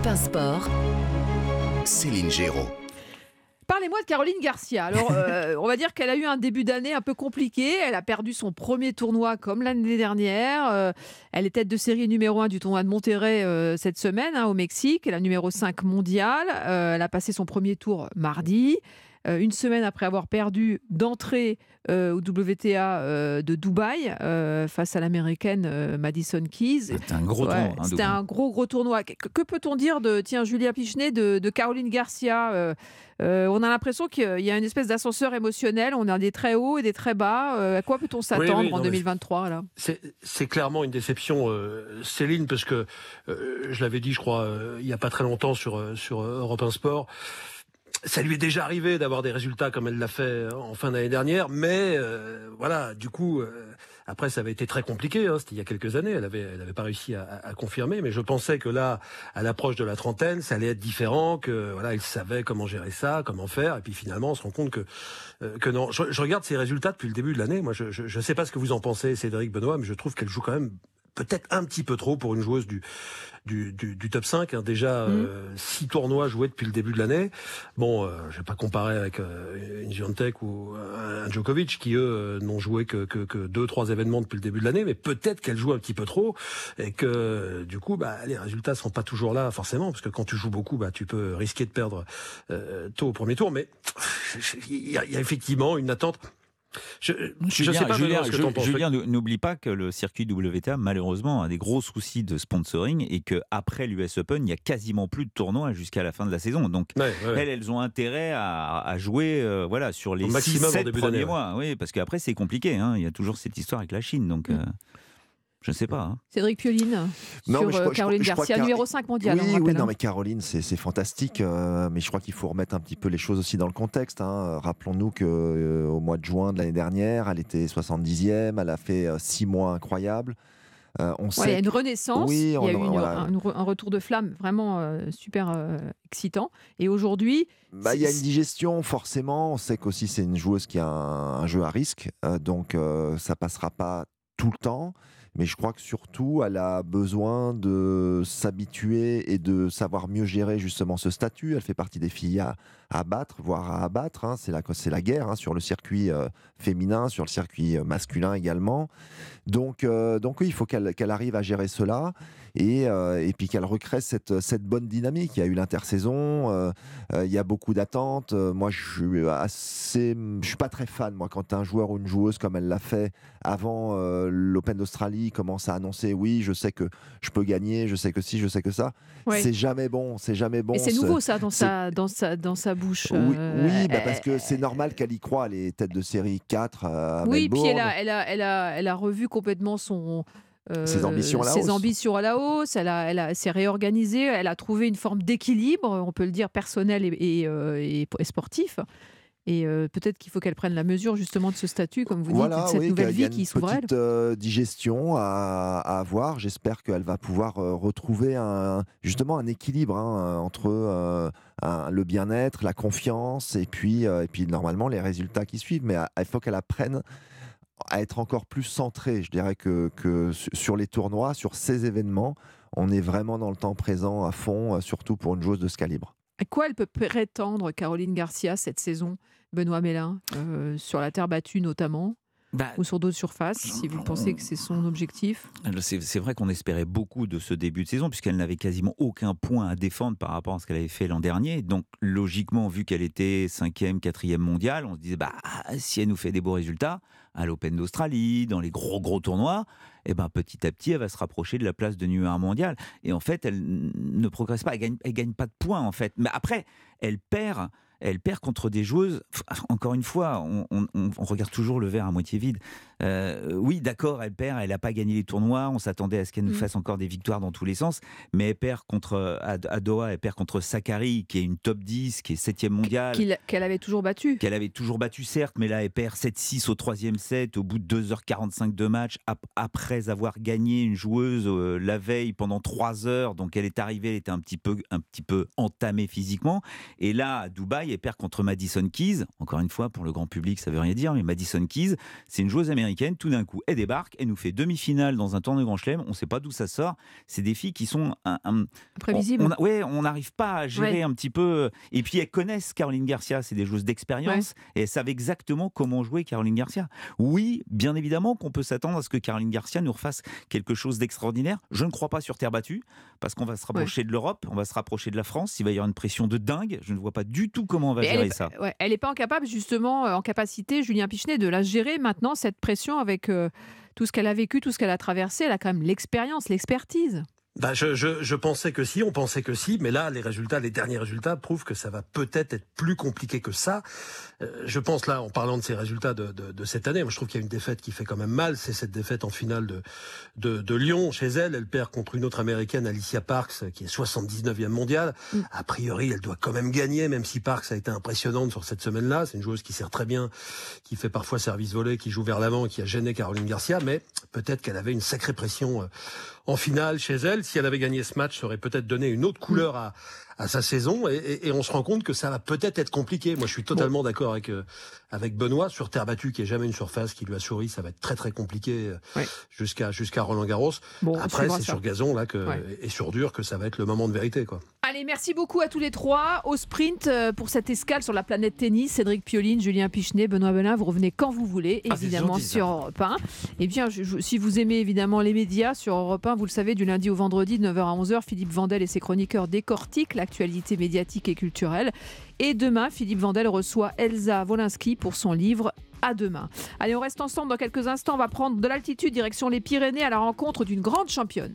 Europe 1 Sport, Céline Géraud. Parlez-moi de Caroline Garcia. Alors, euh, on va dire qu'elle a eu un début d'année un peu compliqué. Elle a perdu son premier tournoi comme l'année dernière. Euh, elle est tête de série numéro 1 du tournoi de Monterrey euh, cette semaine hein, au Mexique. Elle est la numéro 5 mondiale. elle a passé son premier tour mardi. Une semaine après avoir perdu d'entrée au WTA de Dubaï face à l'américaine Madison Keys. C'était un gros tournoi. Hein, C'était un gros gros tournoi. Que, peut-on dire de tiens Julia Pichenet de, de Caroline Garcia euh, on a l'impression qu'il y a une espèce d'ascenseur émotionnel. On a des très hauts et des très bas. Euh, à quoi peut-on s'attendre en 2023 C'est clairement une déception, euh, Céline, parce que je l'avais dit, je crois, il n'y a pas très longtemps sur, sur Europe 1 Sport ça lui est déjà arrivé d'avoir des résultats comme elle l'a fait en fin d'année dernière, mais voilà, du coup, après, ça avait été très compliqué. Hein, C'était il y a quelques années. Elle avait, elle avait pas réussi à, à, confirmer. Mais je pensais que là, à l'approche de la trentaine, ça allait être différent. Que voilà, il savait comment gérer ça, comment faire. Et puis finalement, on se rend compte que euh, que non. Je, je, regarde ses résultats depuis le début de l'année. Moi, je, ne sais pas ce que vous en pensez, Cédric Benoît, mais je trouve qu'elle joue quand même peut-être un petit peu trop pour une joueuse du, du, du, top 5. Hein. Déjà, mm. euh, six tournois joués depuis le début de l'année. Bon, euh, je vais pas comparer avec euh, une Giantek ou un Djokovic qui, eux, n'ont joué que, que, que, deux, trois événements depuis le début de l'année. Mais peut-être qu'elle joue un petit peu trop et que, du coup, bah, les résultats sont pas toujours là, forcément. Parce que quand tu joues beaucoup, bah, tu peux risquer de perdre tôt au premier tour. Mais il y, a effectivement une attente je, Julien, sais pas Julien, Julien n'oublie pas que le circuit WTA, malheureusement, a des gros soucis de sponsoring et qu'après l'US Open, il n'y a quasiment plus de tournois jusqu'à la fin de la saison. Donc, elles, elles ont intérêt à, jouer euh, voilà, sur les 6-7 premiers mois. Oui, parce qu'après, c'est compliqué. Hein. Il y a toujours cette histoire avec la Chine. Donc, mm. euh, je ne sais pas. Hein. Cédric Pioline, sur euh, Caroline Garcia, numéro 5 mondial. Oui, oui non, hein. mais Caroline, c'est fantastique. Euh, mais je crois qu'il faut remettre un petit peu les choses aussi dans le contexte. Hein. Rappelons-nous qu'au euh, mois de juin de l'année dernière, elle était 70e, elle a fait 6 mois incroyables. on sait il y a une renaissance, il y a eu un, retour de flamme vraiment super excitant. Et aujourd'hui. Bah, il y a une digestion, forcément. On sait qu'aussi c'est une joueuse qui a un, un jeu à risque. donc ça passera pas tout le temps mais je crois que surtout, elle a besoin de s'habituer et de savoir mieux gérer justement ce statut. Elle fait partie des filles à, battre, voire à abattre. Hein. C'est la, la guerre hein, sur le circuit euh, féminin, sur le circuit euh, masculin également. Donc, euh, donc oui, il faut qu'elle arrive à gérer cela et, et puis qu'elle recrée cette, cette bonne dynamique. Il y a eu l'intersaison, il y a beaucoup d'attentes. moi, je suis je suis pas très fan. Moi, quand un joueur ou une joueuse comme elle l'a fait avant l'Open d'Australie commence à annoncer, oui, je sais que je peux gagner, je sais que si, je sais que ça, c'est jamais bon, c'est jamais bon. Et c'est nouveau ça dans sa, dans sa, dans sa bouche. Oui, euh, bah, parce que c'est normal qu'elle y croit, les têtes de série 4 à Oui, puis elle a, elle, a, elle, a, elle a revu complètement son... Euh, ses ambitions à la ses hausse. ambitions à la hausse, elle, a, elle, a, s'est réorganisée, elle a trouvé une forme d'équilibre, on peut le dire, personnel et, et, euh, et sportif. Et euh, peut-être qu'il faut qu'elle prenne la mesure justement de ce statut, comme vous dites, de cette nouvelle vie qui s'ouvre elle. Euh, digestion à, à avoir. J'espère qu'elle va pouvoir euh, retrouver un, justement un équilibre hein, entre le bien-être, la confiance et puis, et puis normalement les résultats qui suivent. Mais il faut qu'elle apprenne à être encore plus centrée. Je dirais que, que sur les tournois, sur ces événements, on est vraiment dans le temps présent à fond, surtout pour une joueuse de ce calibre. À quoi elle peut prétendre, Caroline Garcia, cette saison, Benoît Mélin, euh, sur la terre battue notamment? Bah, ou sur d'autres surfaces, si vous pensez que c'est son objectif C'est vrai qu'on espérait beaucoup de ce début de saison, puisqu'elle n'avait quasiment aucun point à défendre par rapport à ce qu'elle avait fait l'an dernier. Donc, logiquement, vu qu'elle était cinquième, quatrième mondiale, on se disait, bah, si elle nous fait des beaux résultats, à l'Open d'Australie, dans les gros, gros tournois, eh ben, petit à petit, elle va se rapprocher de la place de numéro 1 mondial. Et en fait, elle ne progresse pas, elle gagne, elle gagne pas de points, en fait. Mais après, elle perd elle perd contre des joueuses. Encore une fois, on, regarde toujours le verre à moitié vide. Euh, oui, d'accord, elle perd, elle n'a pas gagné les tournois. On s'attendait à ce qu'elle nous mm. fasse encore des victoires dans tous les sens. Mais elle perd contre à, Doha, elle perd contre Sakari, qui est une top 10, qui est 7 mondiale. Qu'elle avait toujours battu. Qu'elle avait toujours battu, certes, mais là, elle perd 7-6 au troisième set, au bout de 2h45 de match, après avoir gagné une joueuse euh, la veille pendant 3 heures. Donc elle est arrivée, elle était un petit peu, un petit peu entamée physiquement. Et là, à Dubaï, elle perd contre Madison Keys. Encore une fois, pour le grand public, ça veut rien dire, mais Madison Keys, c'est une joueuse américaine américaine, tout d'un coup, elle débarque, elle nous fait demi-finale dans un tournoi de Grand Chelem, on ne sait pas d'où ça sort. C'est des filles qui sont un, un- on- ouais, on n'arrive pas à gérer Ouais. un petit peu. Et puis elles connaissent Caroline Garcia, c'est des joueuses d'expérience et elles savent exactement comment jouer Caroline Garcia. Oui, bien évidemment qu'on peut s'attendre à ce que Caroline Garcia nous refasse quelque chose d'extraordinaire. Je ne crois pas sur terre battue parce qu'on va se rapprocher de l'Europe, on va se rapprocher de la France. Il va y avoir une pression de dingue. Je ne vois pas du tout comment on va Mais gérer elle est, ça. ouais, elle n'est pas incapable, justement, euh, en capacité, Julien Pichenet, de la gérer maintenant, cette pression avec euh, tout ce qu'elle a vécu, tout ce qu'elle a traversé. Elle a quand même l'expérience, l'expertise. Bah, je, je, je pensais que si, on pensait que si, mais là, les résultats, les derniers résultats prouvent que ça va peut-être être plus compliqué que ça. Euh, je pense là, en parlant de ces résultats de, de, de cette année, moi, je trouve qu'il y a une défaite qui fait quand même mal, c'est cette défaite en finale de, de, de Lyon chez elle. Elle perd contre une autre américaine, Alicia Parks, qui est 79e mondiale. Mm. A priori, elle doit quand même gagner, même si Parks a été impressionnante sur cette semaine-là. C'est une joueuse qui sert très bien, qui fait parfois service volé, qui joue vers l'avant, qui a gêné Caroline Garcia, mais peut-être qu'elle avait une sacrée pression euh, en finale chez elle. Si elle avait gagné ce match, ça aurait peut-être donné une autre couleur à, à sa saison. Et, et- et on se rend compte que ça va peut-être être compliqué. Moi, je suis totalement d'accord avec euh, avec Benoît sur terre battue, qui est jamais une surface qui lui a souri. Ça va être très très compliqué euh, Ouais. jusqu'à jusqu'à Roland Garros. Bon, on Après, c'est sur gazon là que Ouais. et sur dur que ça va être le moment de vérité, quoi. Allez, merci beaucoup à tous les trois. Au sprint, euh, pour cette escale sur la planète tennis, Cédric Pioline, Julien Pichenet, Benoît Belin, vous revenez quand vous voulez, Ah, évidemment sur Europe 1. Et bien, je- je- si vous aimez évidemment les médias, sur Europe 1, vous le savez, du lundi au vendredi, de 9h à 11h, Philippe Vandel et ses chroniqueurs décortiquent l'actualité médiatique et culturelle. Et demain, Philippe Vandel reçoit Elsa Wolinski pour son livre à demain. Allez, on reste ensemble dans quelques instants. On va prendre de l'altitude direction les Pyrénées à la rencontre d'une grande championne.